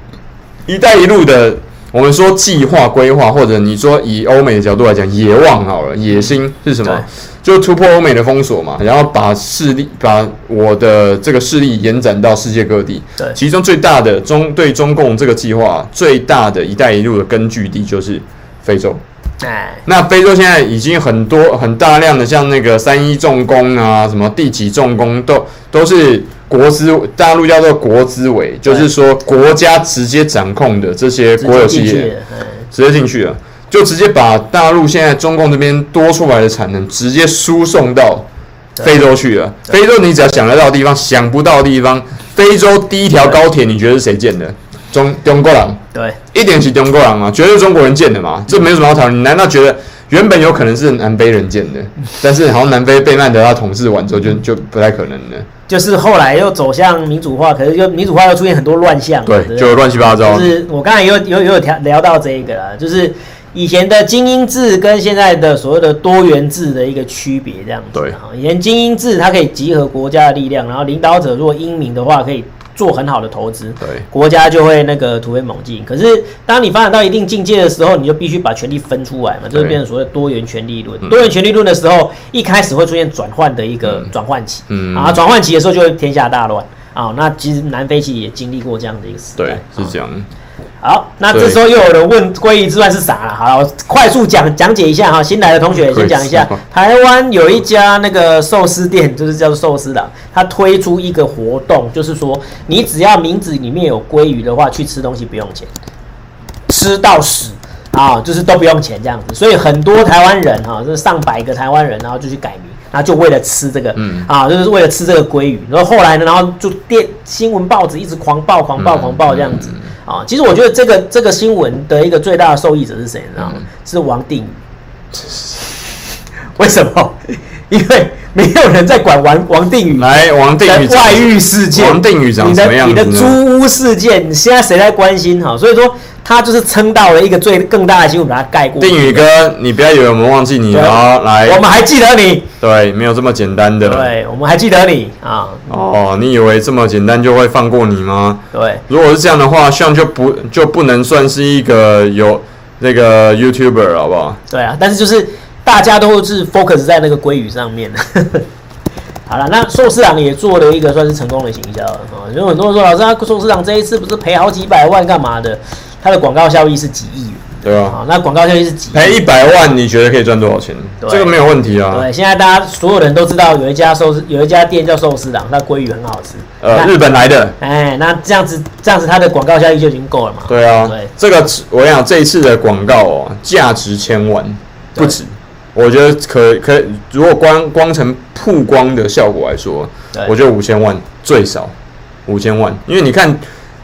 一带一路”的，我们说计划规划，或者你说以欧美的角度来讲，野望好了，野心是什么？就突破欧美的封锁嘛，然后把势力，把我的这个势力延展到世界各地。对，其中最大的中对中共这个计划最大的一带一路的根据地就是非洲。哎，那非洲现在已经很多很大量的像那个三一重工啊，什么第几重工都都是。国资大陆叫做国资委，就是说国家直接掌控的这些国有企业，直接进去了，就直接把大陆现在中共这边多出来的产能直接输送到非洲去了。非洲你只要想得到的地方，想不到的地方，非洲第一条高铁你觉得是谁建的？中中国人？对，一点是中国人啊，绝对中国人建的嘛，这没什么好讨论。你难道觉得？原本有可能是南非人建的，但是好像南非被曼德拉统治完之后就，就就不太可能了。就是后来又走向民主化，可是又民主化又出现很多乱象，对，就乱七八糟。就是我刚才有有有聊聊到这个了，就是以前的精英制跟现在的所谓的多元制的一个区别，这样子。对，以前精英制它可以集合国家的力量，然后领导者如果英明的话，可以。做很好的投资，对国家就会那个突飞猛进。可是当你发展到一定境界的时候，你就必须把权力分出来嘛，就是变成所谓多元权力论。多元权力论的时候，一开始会出现转换的一个转换期，嗯，啊，转换期的时候就会天下大乱啊。那其实南非其实也经历过这样的一个时代，对，是这样。好，那这时候又有人问鲑鱼之乱是啥了？好，我快速讲讲解一下哈。新来的同学先讲一下，台湾有一家那个寿司店，就是叫做寿司的，他推出一个活动，就是说你只要名字里面有鲑鱼的话，去吃东西不用钱，吃到死啊，就是都不用钱这样子。所以很多台湾人哈，就是上百个台湾人，然后就去改名，然后就为了吃这个，嗯啊，就是为了吃这个鲑鱼。然后后来呢，然后就电新闻报纸一直狂报、狂报、狂报这样子。啊，其实我觉得这个这个新闻的一个最大的受益者是谁？你知道吗？是王定宇。为什么？因为没有人在管王王定宇来王定宇外遇事件，王定宇长什么样子？你的租屋事件，现在谁在关心？哈，所以说。他就是撑到了一个最更大的新闻，把它盖过。定宇哥，你不要以为我们忘记你了，来，我们还记得你。对，没有这么简单的。对，我们还记得你啊。哦，你以为这么简单就会放过你吗？对，如果是这样的话，像就不就不能算是一个有那个 YouTuber 好不好？对啊，但是就是大家都是 focus 在那个鲑鱼上面。好了，那寿司郎也做了一个算是成功的行销啊。有很多人说，老师，他寿司郎这一次不是赔好几百万干嘛的？它的广告效益是几亿元，对啊，那广告效益是几亿？赔一百万，你觉得可以赚多少钱？对这个没有问题啊。对，现在大家所有人都知道有一家寿司，有一家店叫寿司郎，那鲑鱼很好吃。呃，日本来的。哎，那这样子，这样子它的广告效益就已经够了嘛？对啊。对，这个我跟你讲，这一次的广告哦，价值千万不止。我觉得可可，如果光光从曝光的效果来说，我觉得五千万最少，五千万，因为你看。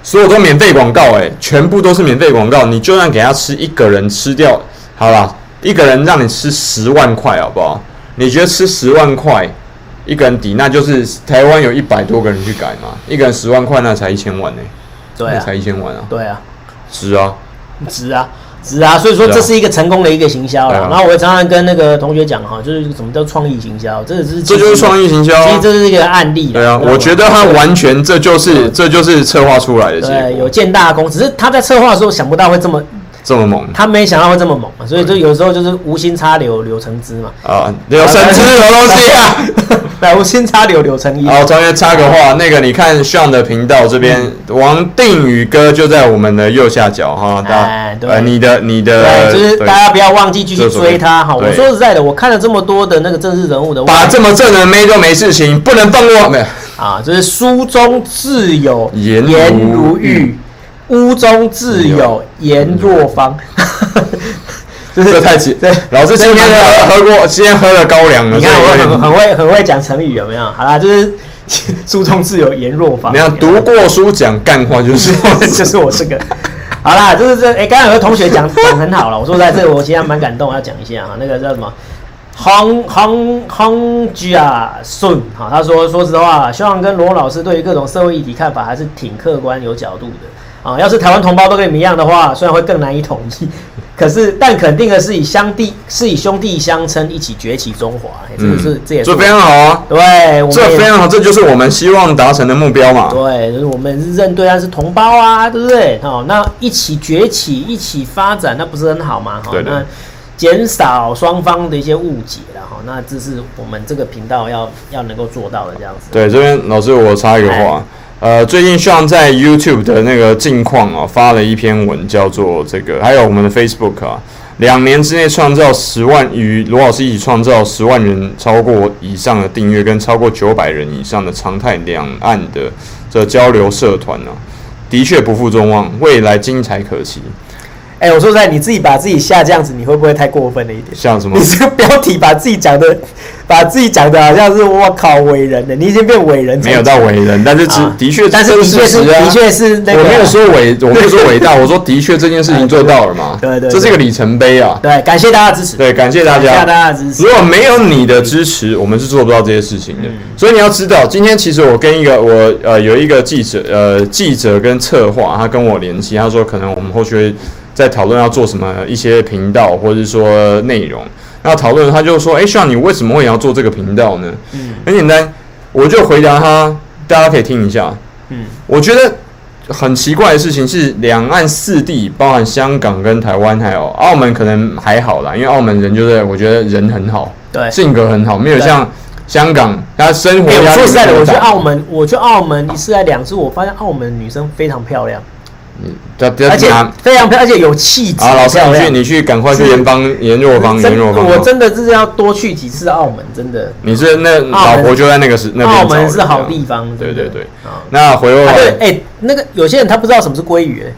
所有都免费广告，诶，全部都是免费广告。你就算给他吃一个人吃掉，好了，一个人让你吃十万块，好不好？你觉得吃十万块一个人抵，那就是台湾有一百多个人去改嘛？一个人十万块，那才一千万呢。对啊，才一千万啊。对啊，值啊，值啊。是啊，所以说这是一个成功的一个行销了。然后我也常常跟那个同学讲哈，就是什么叫创意行销，这是这就是创意行销，其实这是一个案例。对啊，我觉得他完全这就是这就是策划出来的。对，有见大功，只是他在策划的时候想不到会这么这么猛，他没想到会这么猛，所以就有时候就是无心插柳柳成枝嘛。啊，柳成枝什么东西啊？来，我先插柳柳成荫。好，同学插个话，那个你看 Sean 的频道这边，王定宇哥就在我们的右下角哈。哎，对，你的你的，就是大家不要忘记继续追他哈。我说实在的，我看了这么多的那个政治人物的，把这么正的妹都没事情，不能放过没有？啊，就是书中自有颜如玉。屋中自有颜若芳，这太奇。对，老师今天喝过，今天喝了高粱了。你看我很很会很会讲成语，有没有？好啦，就是 书中自有颜若芳。你看读过书讲干话，就是 就是我这个。好啦，就是这哎，刚刚有个同学讲讲很好了。我说在这，我其实蛮感动，要讲一下啊。那个叫什么？杭杭杭居啊顺哈，他说说实话，希望跟罗老师对于各种社会议题看法还是挺客观有角度的。啊，要是台湾同胞都跟你们一样的话，虽然会更难以统一，可是但肯定的是以兄弟是以兄弟相称，一起崛起中华。嗯，这是这也是非常好啊。对，这非常好，这就是我们希望达成的目标嘛。对，就是我们是认对岸是同胞啊，对不对？好，那一起崛起，一起发展，那不是很好吗？好，那减少双方的一些误解了哈。那这是我们这个频道要要能够做到的这样子。对，这边老师我插一个话。呃，最近像在 YouTube 的那个近况啊，发了一篇文，叫做这个，还有我们的 Facebook 啊，两年之内创造十万，与罗老师一起创造十万人超过以上的订阅，跟超过九百人以上的常态两岸的这交流社团呢，的确不负众望，未来精彩可期。哎、欸，我说实在，你自己把自己吓这样子，你会不会太过分了一点？像什么？你这个标题把自己讲的，把自己讲的好像是我靠伟人的，你已经变伟人。没有到伟人，但是只、啊、的确，但是的确是，是的确是那个。我没有说伟，我没有说伟大，我说的确这件事情做到了嘛。对，对对，这是一个里程碑啊。对，感谢大家支持。对，感谢大家，感谢大家支持。如果没有你的支持，我们是做不到这些事情的。嗯、所以你要知道，今天其实我跟一个我呃有一个记者呃记者跟策划，他跟我联系，他说可能我们后续会。在讨论要做什么一些频道，或者是说内容，然后讨论他就说：“哎，Sean，你为什么会要做这个频道呢？”嗯，很简单，我就回答他，大家可以听一下。嗯，我觉得很奇怪的事情是，两岸四地，包含香港跟台湾，还有澳门，可能还好啦，因为澳门人就是我觉得人很好，对，性格很好，没有像香港他生活压力。说实在的，我去澳门，我去澳门一次来两次，我发现澳门女生非常漂亮。嗯，而且非常漂亮，而且有气质。啊，老师，你去，你去，赶快去研帮研若芳、研若芳。我真的是要多去几次澳门，真的。你是那老婆就在那个时那边。澳门是好地方。对对对。那回过来，哎，那个有些人他不知道什么是鲑鱼，哎，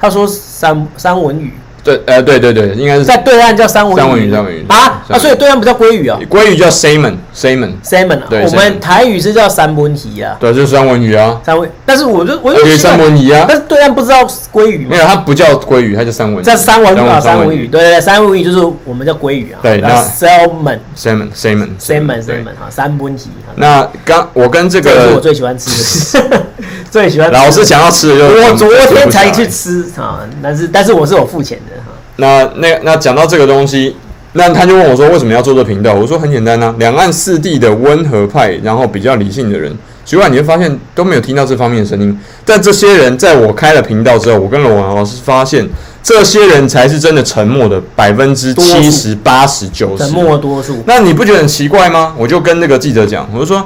他说三三文鱼。对，呃，对对对，应该是在对岸叫三文鱼，三文鱼，三文鱼啊啊，所以对岸不叫鲑鱼啊，鲑鱼叫 salmon，salmon，salmon，对，我们台语是叫三文鱼啊，对，就是三文鱼啊，三文，但是我就我就三文鱼啊，但是对岸不知道鲑鱼，没有，它不叫鲑鱼，它叫三文，叫三文鱼啊，三文鱼，对对，三文鱼就是我们叫鲑鱼啊，对，那 salmon，salmon，salmon，salmon，哈，三文鱼。那刚我跟这个是我最喜欢吃的，最喜欢，老师想要吃的就是我昨天才去吃啊，但是但是我是有付钱的哈。那那那讲到这个东西，那他就问我说，为什么要做这频道？我说很简单呐、啊，两岸四地的温和派，然后比较理性的人，奇怪你会发现都没有听到这方面的声音。但这些人在我开了频道之后，我跟罗老师发现，这些人才是真的沉默的百分之七十八十九十，沉默多数。那你不觉得很奇怪吗？我就跟那个记者讲，我就说。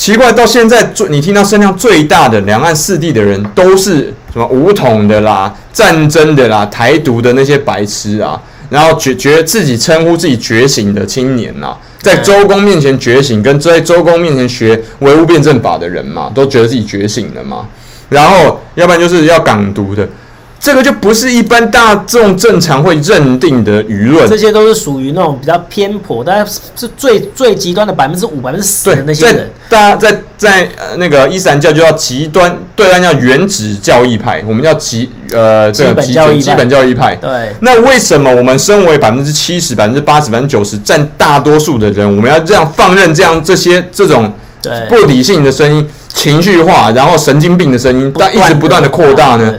奇怪，到现在最你听到声量最大的两岸四地的人，都是什么武统的啦、战争的啦、台独的那些白痴啊，然后觉觉得自己称呼自己觉醒的青年呐，在周公面前觉醒，跟在周公面前学唯物辩证法的人嘛，都觉得自己觉醒了嘛，然后要不然就是要港独的。这个就不是一般大众正常会认定的舆论，这些都是属于那种比较偏颇，但是是最最极端的百分之五、百分之十的那些人。大家在在呃那个伊斯兰教就叫极端，对岸叫原子教义派，我们叫极呃这个基本基本教义派。对。那为什么我们身为百分之七十、百分之八十、百分之九十占大多数的人，我们要这样放任这样这些这种不理性的声音、情绪化，然后神经病的声音，但一直不断的扩大呢？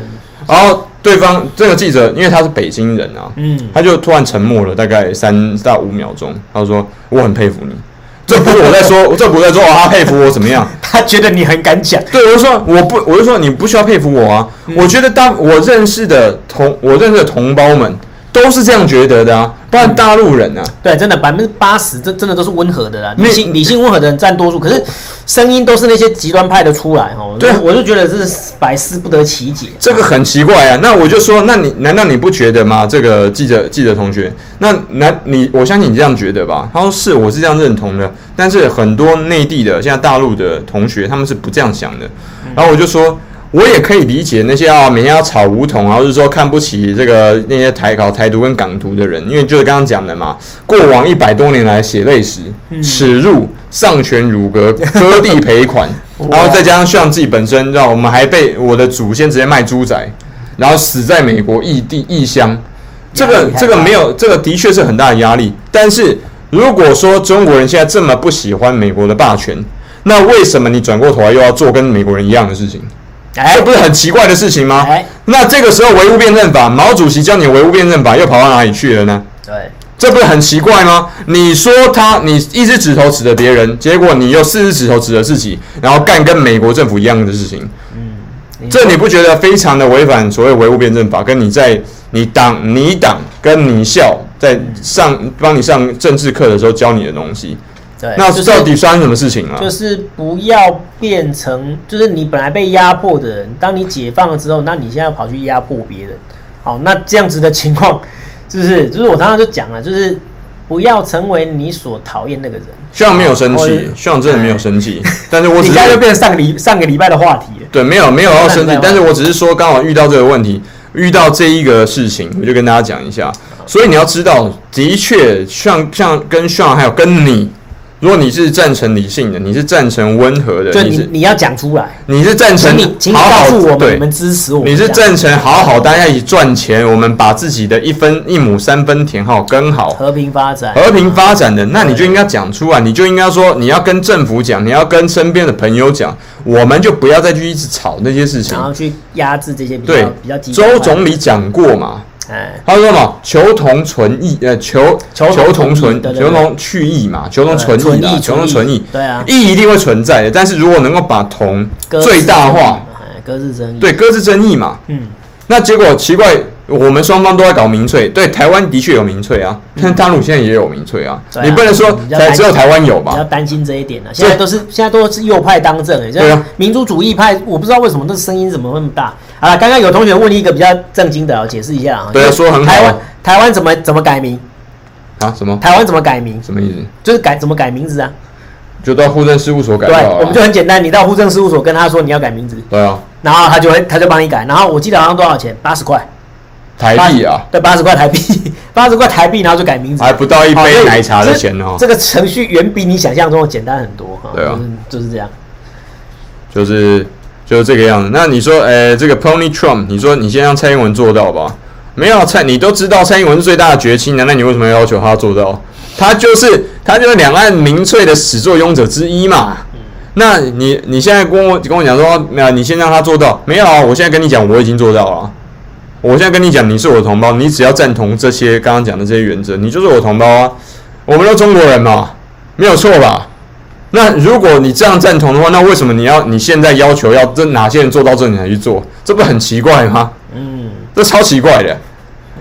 然后。对方这个记者，因为他是北京人啊，嗯，他就突然沉默了大概三到五秒钟，他说：“我很佩服你。”这不是我在说，这不是在说哦，他佩服我怎么样？他觉得你很敢讲。对，我就说我不，我就说你不需要佩服我啊。嗯、我觉得当我认识的同我认识的同胞们都是这样觉得的啊。不然大陆人啊，对，真的百分之八十，这真的都是温和的啦，理性理性温和的人占多数，可是声音都是那些极端派的出来哦。对，我就觉得这是百思不得其解。这个很奇怪啊，那我就说，那你难道你不觉得吗？这个记者记者同学，那难你我相信你这样觉得吧？他说是，我是这样认同的，但是很多内地的现在大陆的同学他们是不这样想的，然后我就说。我也可以理解那些啊，每天要炒梧桐，然后是说看不起这个那些台搞台独跟港独的人，因为就是刚刚讲的嘛，过往一百多年来血泪史，耻辱、丧权辱国、割地赔款，然后再加上像自己本身，让我们还被我的祖先直接卖猪仔，然后死在美国异地异乡，这个这个没有，这个的确是很大的压力。但是如果说中国人现在这么不喜欢美国的霸权，那为什么你转过头来又要做跟美国人一样的事情？哎，这不是很奇怪的事情吗？哎，那这个时候唯物辩证法，毛主席教你唯物辩证法，又跑到哪里去了呢？对，这不是很奇怪吗？你说他，你一只指头指着别人，结果你又四只指头指着自己，然后干跟美国政府一样的事情。嗯，这你不觉得非常的违反所谓唯物辩证法？跟你在你党、你党跟你校在上帮你上政治课的时候教你的东西。对，那是到底发生什么事情啊？就是不要变成，就是你本来被压迫的人，当你解放了之后，那你现在要跑去压迫别人，好，那这样子的情况，是不是？就是我常常就讲了，就是不要成为你所讨厌那个人。希望没有生气，希望真的没有生气。但是我只是你现在就变成上个礼上个礼拜的话题了。对，没有没有要生气，但是我只是说刚好遇到这个问题，遇到这一个事情，我就跟大家讲一下。所以你要知道，的确，像像跟 Sean 还有跟你。如果你是赞成理性的，你是赞成温和的，就你你要讲出来，你是赞成好好告诉我们，你们支持我们，你是赞成好好大家一起赚钱，我们把自己的一分一亩三分田好耕好，和平发展，和平发展的，那你就应该讲出来，你就应该说你要跟政府讲，你要跟身边的朋友讲，我们就不要再去一直吵那些事情，然后去压制这些比较对比较激。周总理讲过嘛。他说什么？求同存异，呃，求求同存，求同去异嘛，求同存异，求同存异。对啊，异一定会存在的，但是如果能够把同最大化，搁置争议，对，搁置争议嘛。嗯，那结果奇怪，我们双方都在搞民粹，对，台湾的确有民粹啊，但大陆现在也有民粹啊，你不能说才只有台湾有吧？比较担心这一点呢，现在都是现在都是右派当政，哎，对啊，民族主义派，我不知道为什么那声音怎么那么大。好了，刚刚有同学问一个比较正经的，我解释一下啊。对啊，说很好。台湾台湾怎么怎么改名？啊？什么？台湾怎么改名？什么意思？就是改怎么改名字啊？就到户政事务所改。对，我们就很简单，你到户政事务所跟他说你要改名字。对啊。然后他就会他就帮你改，然后我记得好像多少钱？八十块台币啊？对，八十块台币，八十块台币，然后就改名字，还不到一杯奶茶的钱哦。这个程序远比你想象中的简单很多哈。对啊，就是这样。就是。就是这个样子。那你说，诶，这个 Pony Trump，你说你先让蔡英文做到吧？没有蔡，你都知道蔡英文是最大的绝亲，难道你为什么要要求他做到？他就是他就是两岸民粹的始作俑者之一嘛。那你你现在跟我跟我讲说，那你先让他做到？没有啊，我现在跟你讲，我已经做到了。我现在跟你讲，你是我的同胞，你只要赞同这些刚刚讲的这些原则，你就是我同胞啊。我们都中国人嘛，没有错吧？那如果你这样赞同的话，那为什么你要你现在要求要这哪些人做到这里才去做？这不很奇怪吗？嗯，这超奇怪的。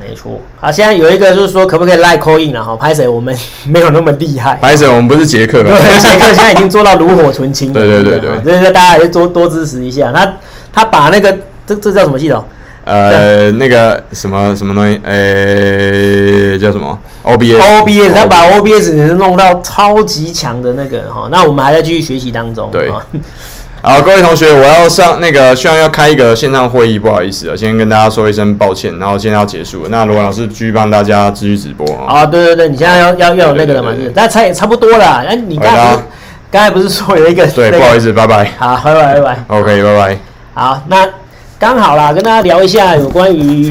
没错。好，现在有一个就是说，可不可以 Line call in 啊？哈，拍谁？我们没有那么厉害。拍谁？我们不是杰克。对，杰克 现在已经做到炉火纯青了。对对对对，所以说大家还是多多支持一下。他他把那个这这叫什么系统？呃，那个什么什么东西？呃，叫什么？OBS，OBS，他把 OBS 弄到超级强的那个哈。那我们还在继续学习当中。对。好，各位同学，我要上那个，虽然要开一个线上会议，不好意思啊，先跟大家说一声抱歉，然后现在要结束了。那罗老师继续帮大家继续直播啊。对对对，你现在要要要有那个了嘛？是，但差也差不多了。哎，你刚才刚才不是说有一个？对，不好意思，拜拜。好，拜拜拜拜。OK，拜拜。好，那。刚好啦，跟大家聊一下有关于